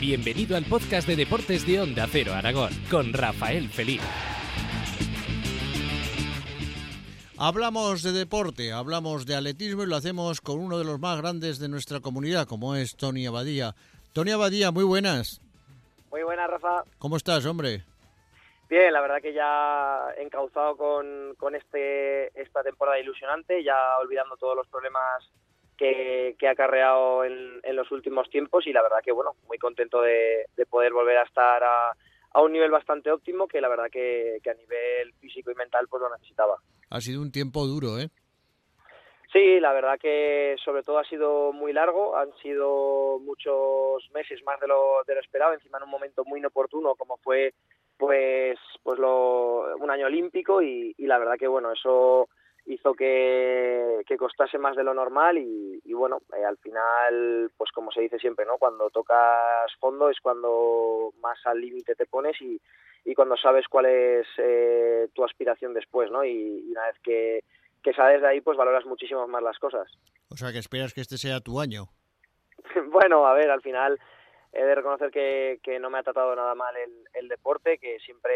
Bienvenido al podcast de deportes de Onda Cero Aragón con Rafael Feliz. Hablamos de deporte, hablamos de atletismo y lo hacemos con uno de los más grandes de nuestra comunidad, como es Tony Abadía. Tony Abadía, muy buenas. Muy buenas, Rafa. ¿Cómo estás, hombre? Bien, la verdad que ya encauzado con, con este, esta temporada ilusionante, ya olvidando todos los problemas que, que ha acarreado en, en, los últimos tiempos y la verdad que, bueno, muy contento de, de poder volver a estar a, a, un nivel bastante óptimo que la verdad que, que, a nivel físico y mental pues lo necesitaba. Ha sido un tiempo duro, ¿eh? Sí, la verdad que sobre todo ha sido muy largo, han sido muchos meses más de lo, de lo esperado, encima en un momento muy inoportuno como fue pues pues lo, un año olímpico y, y la verdad que bueno, eso hizo que, que, costase más de lo normal y, y bueno, eh, al final, pues como se dice siempre, ¿no? Cuando tocas fondo es cuando más al límite te pones y, y cuando sabes cuál es eh, tu aspiración después, ¿no? Y, y una vez que, que sales de ahí, pues valoras muchísimo más las cosas. O sea, que esperas que este sea tu año. bueno, a ver, al final he de reconocer que, que no me ha tratado nada mal el, el deporte, que siempre,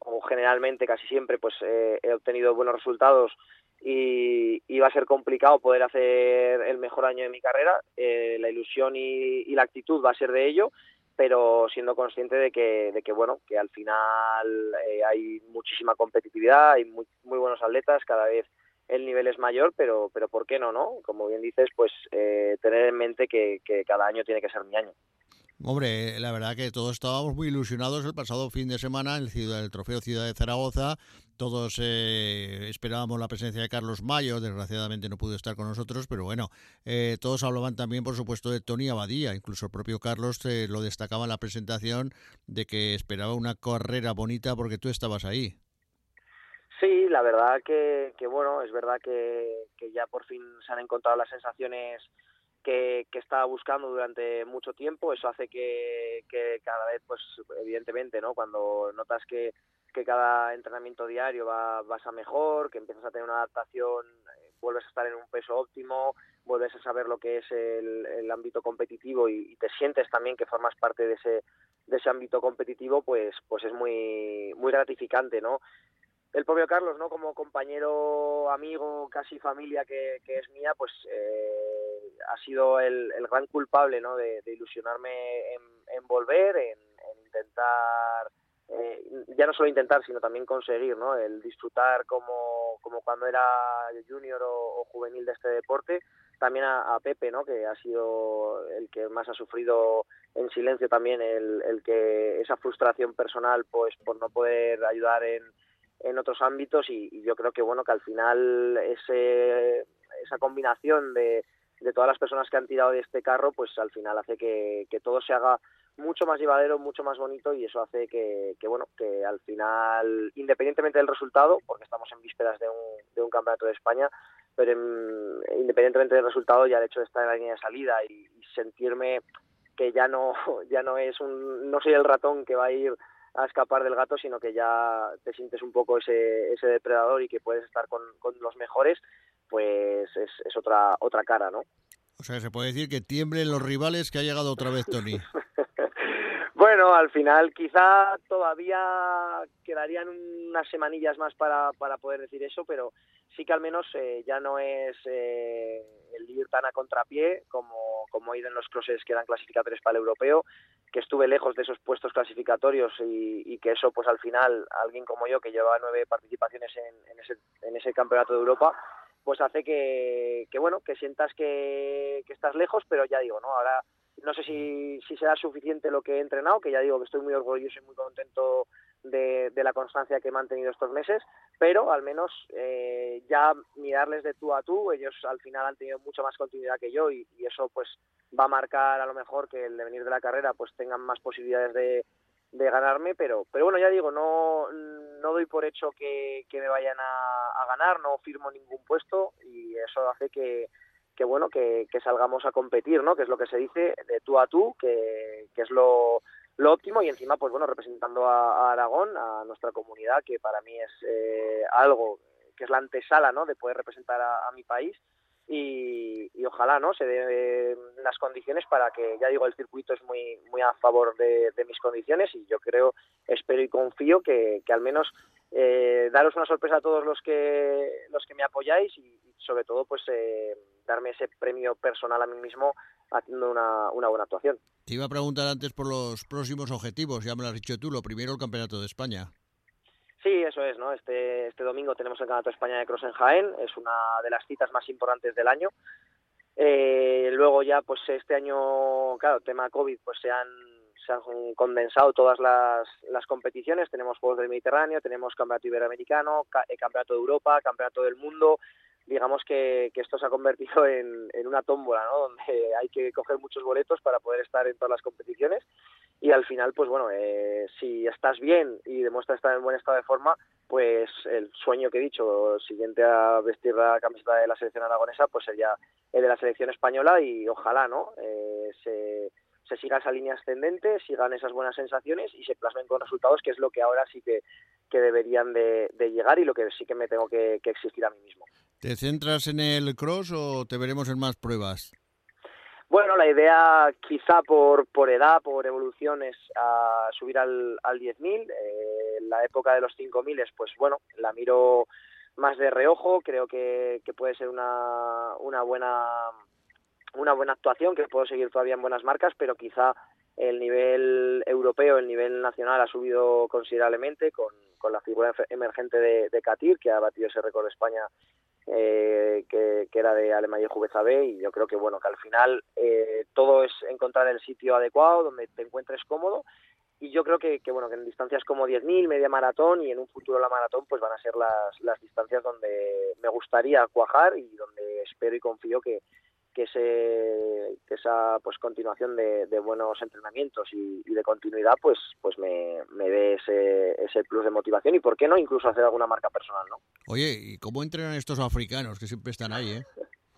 o generalmente, casi siempre, pues eh, he obtenido buenos resultados y, y, va a ser complicado poder hacer el mejor año de mi carrera. Eh, la ilusión y, y, la actitud va a ser de ello, pero siendo consciente de que, de que bueno, que al final eh, hay muchísima competitividad, hay muy, muy buenos atletas, cada vez el nivel es mayor, pero, pero ¿por qué no, no? Como bien dices, pues eh, tener en mente que, que, cada año tiene que ser mi año. Hombre, la verdad que todos estábamos muy ilusionados el pasado fin de semana en el, Trofeo Ciudad de Zaragoza. Todos eh, esperábamos la presencia de Carlos Mayo, desgraciadamente no pudo estar con nosotros, pero bueno, eh, todos hablaban también, por supuesto, de Tony Abadía. Incluso el propio Carlos eh, lo destacaba en la presentación de que esperaba una carrera bonita porque tú estabas ahí. Sí, la verdad que, bueno, es verdad que, ya por fin se han encontrado las sensaciones que, que estaba buscando durante mucho tiempo. Eso hace que, que cada vez, pues evidentemente, ¿no? Cuando notas que, que cada entrenamiento diario va, vas a mejor, que empiezas a tener una adaptación, eh, vuelves a estar en un peso óptimo, vuelves a saber lo que es el, el ámbito competitivo y, y, te sientes también que formas parte de ese, de ese ámbito competitivo, pues, pues es muy, muy gratificante, ¿no? El propio Carlos, ¿no? Como compañero, amigo, casi familia que, es mía, pues eh, ha sido el, el, gran culpable, ¿no? De, ilusionarme en, volver, en, en intentar, eh, ya no solo intentar, sino también conseguir, ¿no? El disfrutar como, como cuando era junior o, o juvenil de este deporte. También a, a, Pepe, ¿no? Que ha sido el que más ha sufrido en silencio también, el, el que esa frustración personal, pues por no poder ayudar en en otros ámbitos y, y, yo creo que bueno que al final ese, esa combinación de, de, todas las personas que han tirado de este carro pues al final hace que, que todo se haga mucho más llevadero, mucho más bonito y eso hace que, que, bueno que al final independientemente del resultado porque estamos en vísperas de un, de un campeonato de España pero en, independientemente del resultado ya el hecho de estar en la línea de salida y, y sentirme que ya no ya no es un no soy el ratón que va a ir a escapar del gato, sino que ya te sientes un poco ese, ese depredador y que puedes estar con, con los mejores, pues es, es, otra, otra cara, ¿no? O sea, se puede decir que tiemblen los rivales que ha llegado otra vez Tony. bueno, al final quizá todavía quedarían unas semanillas más para, para poder decir eso, pero sí que al menos eh, ya no es eh, el ir tan a contrapié como, como ir en los crosses que eran clasificatorios para el europeo, que estuve lejos de esos puestos clasificatorios y, y, que eso pues al final alguien como yo que lleva nueve participaciones en, en, ese, en ese campeonato de Europa pues hace que, que bueno que sientas que, que estás lejos pero ya digo no ahora no sé si, si será suficiente lo que he entrenado que ya digo que estoy muy orgulloso y muy contento de, la constancia que he mantenido estos meses, pero al menos eh, ya mirarles de tú a tú, ellos al final han tenido mucha más continuidad que yo y, y, eso pues va a marcar a lo mejor que el devenir de la carrera pues tengan más posibilidades de, de ganarme, pero pero bueno, ya digo, no, no doy por hecho que, que me vayan a, a ganar, no firmo ningún puesto y eso hace que, que bueno, que, que salgamos a competir, ¿no? Que es lo que se dice de tú a tú, que, que es lo óptimo y encima, pues bueno, representando a, Aragón, a nuestra comunidad, que para mí es eh, algo que es la antesala, ¿no? De poder representar a, mi país y, ojalá no se den las condiciones para que ya digo el circuito es muy muy a favor de, mis condiciones y yo creo espero y confío que, al menos eh, daros una sorpresa a todos los que los que me apoyáis y, sobre todo pues eh, darme ese premio personal a mí mismo haciendo una, una buena actuación. Te iba a preguntar antes por los próximos objetivos, ya me lo has dicho tú, lo primero el Campeonato de España. Sí, eso es, ¿no? Este, este domingo tenemos el Campeonato de España de Cross en Jaén, es una de las citas más importantes del año. Eh, luego ya, pues este año, claro, tema COVID, pues se han, se han condensado todas las, competiciones. Tenemos Juegos del Mediterráneo, tenemos Campeonato Iberoamericano, eh, Campeonato de Europa, Campeonato del Mundo. Digamos que, esto se ha convertido en, en una tómbola, ¿no? Donde hay que coger muchos boletos para poder estar en todas las competiciones y al final, pues bueno, eh, si estás bien y demuestras estar en buen estado de forma, pues el sueño que he dicho, siguiente a vestir la camiseta de la selección aragonesa, pues sería el de la selección española y ojalá, ¿no? Eh, se, se siga esa línea ascendente, sigan esas buenas sensaciones y se plasmen con resultados, que es lo que ahora sí que, que deberían de, llegar y lo que sí que me tengo que, que exigir a mí mismo. ¿Te centras en el cross o te veremos en más pruebas? Bueno, la idea quizá por, por edad, por evolución, es a subir al, al 10.000. Eh, la época de los 5.000, pues bueno, la miro más de reojo. Creo que, que puede ser una, una, buena, una buena actuación, que puedo seguir todavía en buenas marcas, pero quizá el nivel europeo, el nivel nacional ha subido considerablemente con, con la figura emergente de, de Katir, que ha batido ese récord de España eh, que, era de Alemania y Juveza B y yo creo que bueno que al final eh, todo es encontrar el sitio adecuado donde te encuentres cómodo y yo creo que, bueno que en distancias como 10.000, media maratón y en un futuro la maratón pues van a ser las, las distancias donde me gustaría cuajar y donde espero y confío que, que, ese, que esa pues continuación de, buenos entrenamientos y, de continuidad pues pues me, me dé ese, ese plus de motivación y por qué no incluso hacer alguna marca personal no oye y cómo entrenan estos africanos que siempre están ahí eh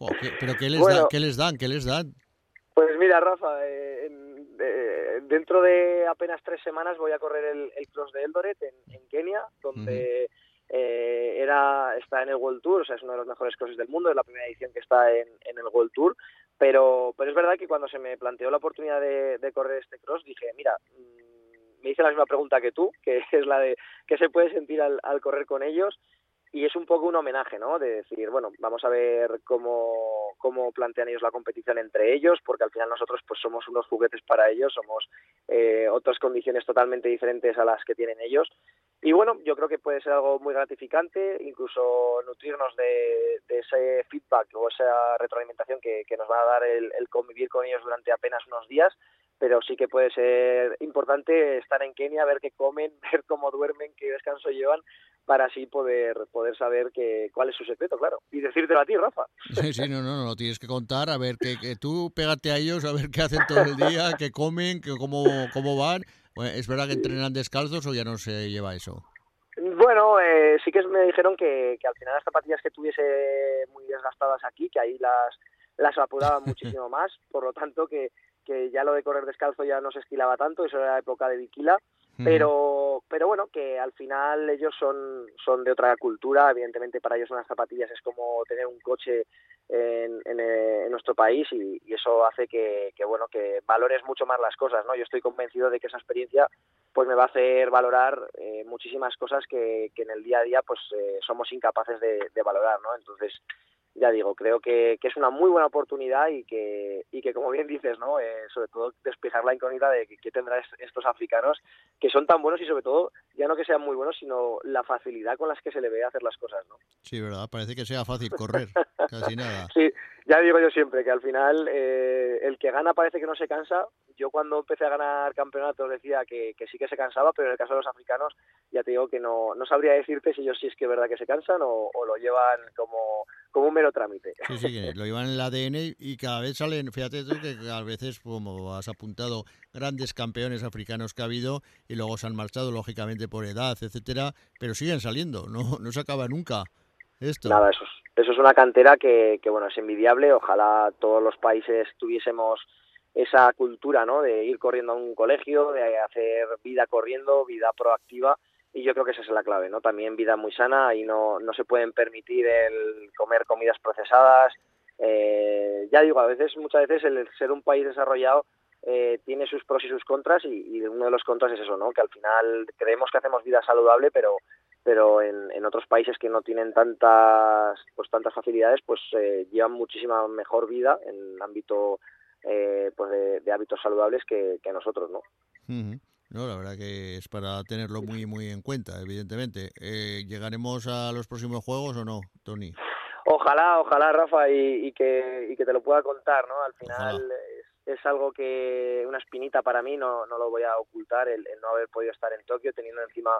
pero qué les dan qué les dan qué les dan pues mira Rafa eh, dentro de apenas tres semanas voy a correr el, el cross de Eldoret en, Kenia donde eh, era está en el World Tour, o sea, es uno de los mejores crosses del mundo, es la primera edición que está en, en el World Tour, pero, pero es verdad que cuando se me planteó la oportunidad de, correr este cross, dije, mira, mm, me hice la misma pregunta que tú, que es la de qué se puede sentir al, al correr con ellos, y es un poco un homenaje, ¿no? De decir, bueno, vamos a ver cómo, cómo plantean ellos la competición entre ellos, porque al final nosotros pues somos unos juguetes para ellos, somos eh, otras condiciones totalmente diferentes a las que tienen ellos. Y bueno, yo creo que puede ser algo muy gratificante, incluso nutrirnos de, ese feedback o esa retroalimentación que, nos va a dar el, convivir con ellos durante apenas unos días pero sí que puede ser importante estar en Kenia, ver qué comen, ver cómo duermen, qué descanso llevan, para así poder poder saber que, cuál es su secreto, claro. Y decírtelo a ti, Rafa. Sí, sí, no, no, no, lo tienes que contar, a ver, que, que tú pégate a ellos, a ver qué hacen todo el día, qué comen, que cómo, cómo van. ¿Es verdad que entrenan descalzos o ya no se lleva eso? Bueno, eh, sí que me dijeron que, que al final las zapatillas que tuviese muy desgastadas aquí, que ahí las, las apuraban muchísimo más, por lo tanto que que ya lo de correr descalzo ya no se estilaba tanto, eso era la época de Viquila, pero pero bueno, que al final ellos son, son de otra cultura, evidentemente para ellos unas zapatillas es como tener un coche en, en, eh, nuestro país y, eso hace que, que, bueno, que valores mucho más las cosas, ¿no? Yo estoy convencido de que esa experiencia pues me va a hacer valorar eh, muchísimas cosas que, que en el día a día pues eh, somos incapaces de, de valorar, ¿no? Entonces ya digo, creo que, que, es una muy buena oportunidad y que, y que como bien dices, ¿no? Eh, sobre todo despejar la incógnita de que, tendrán estos africanos que son tan buenos y sobre todo, ya no que sean muy buenos, sino la facilidad con las que se le ve hacer las cosas, ¿no? Sí, ¿verdad? Parece que sea fácil correr, casi nada. Sí, ya digo yo siempre que al final eh, el que gana parece que no se cansa. Yo cuando empecé a ganar campeonatos decía que, que sí que se cansaba, pero en el caso de los africanos ya te digo que no, no sabría decirte si ellos sí es que es verdad que se cansan o, o lo llevan como como un mero trámite. Sí, sí, lo llevan en el ADN y cada vez salen, fíjate tú que a veces, como has apuntado, grandes campeones africanos que ha habido y luego se han marchado, lógicamente, por edad, etcétera, pero siguen saliendo, no, no se acaba nunca esto. Nada, eso es, eso es una cantera que, que, bueno, es envidiable, ojalá todos los países tuviésemos esa cultura, ¿no?, de ir corriendo a un colegio, de hacer vida corriendo, vida proactiva, y yo creo que esa es la clave, ¿no? También vida muy sana y no, no se pueden permitir el comer comidas procesadas, eh, ya digo, a veces, muchas veces el ser un país desarrollado eh, tiene sus pros y sus contras y, uno de los contras es eso, ¿no? Que al final creemos que hacemos vida saludable, pero pero en, otros países que no tienen tantas pues tantas facilidades, pues eh, llevan muchísima mejor vida en el ámbito eh, pues de, hábitos saludables que, nosotros, ¿no? No, la verdad que es para tenerlo muy muy en cuenta, evidentemente. ¿Llegaremos a los próximos juegos o no, Tony? Ojalá, ojalá, Rafa, y, que, y que te lo pueda contar, ¿no? Al final es algo que una espinita para mí, no, no lo voy a ocultar, el, no haber podido estar en Tokio teniendo encima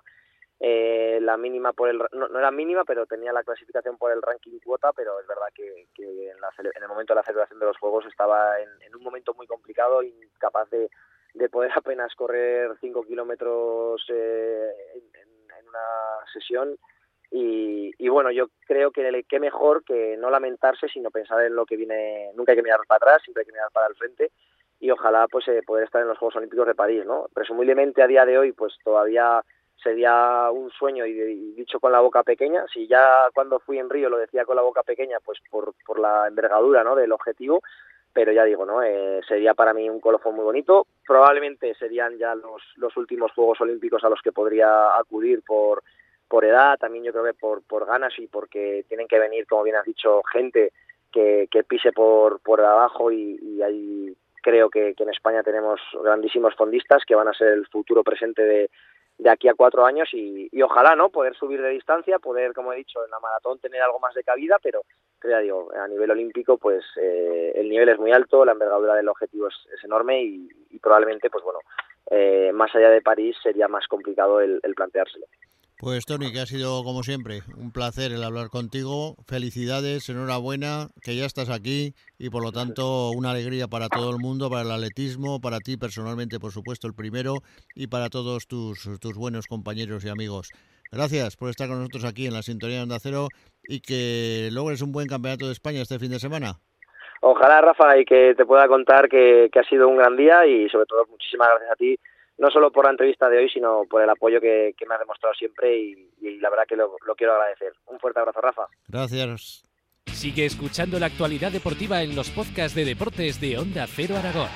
eh, la mínima por el no, era mínima pero tenía la clasificación por el ranking cuota pero es verdad que, que en, la, en, el momento de la celebración de los juegos estaba en, en un momento muy complicado incapaz de, de poder apenas correr 5 kilómetros eh, en, una sesión y, bueno, yo creo que qué mejor que no lamentarse, sino pensar en lo que viene. Nunca hay que mirar para atrás, siempre hay que mirar para el frente y ojalá pues eh, poder estar en los Juegos Olímpicos de París, ¿no? Presumiblemente a día de hoy pues todavía sería un sueño y, dicho con la boca pequeña. Si ya cuando fui en Río lo decía con la boca pequeña, pues por, por la envergadura, ¿no? Del objetivo, pero ya digo, ¿no? Eh, sería para mí un colofón muy bonito. Probablemente serían ya los, los últimos Juegos Olímpicos a los que podría acudir por por edad, también yo creo que por, por ganas y porque tienen que venir, como bien has dicho, gente que, que pise por, por abajo y, y ahí creo que, que, en España tenemos grandísimos fondistas que van a ser el futuro presente de, de aquí a cuatro años y, y, ojalá no poder subir de distancia, poder, como he dicho, en la maratón tener algo más de cabida, pero ya digo, a nivel olímpico, pues eh, el nivel es muy alto, la envergadura del objetivo es, es enorme y, y, probablemente, pues bueno, eh, más allá de París sería más complicado el, el planteárselo. Pues Tony, que ha sido como siempre un placer el hablar contigo. Felicidades, enhorabuena, que ya estás aquí y por lo tanto una alegría para todo el mundo, para el atletismo, para ti personalmente, por supuesto, el primero y para todos tus, tus buenos compañeros y amigos. Gracias por estar con nosotros aquí en la Sintonía de Onda Cero y que logres un buen campeonato de España este fin de semana. Ojalá, Rafa, y que te pueda contar que, que ha sido un gran día y sobre todo muchísimas gracias a ti no solo por la entrevista de hoy, sino por el apoyo que, me ha demostrado siempre y, la verdad que lo, lo quiero agradecer. Un fuerte abrazo, Rafa. Gracias. Sigue escuchando la actualidad deportiva en los podcasts de deportes de Onda Cero Aragón.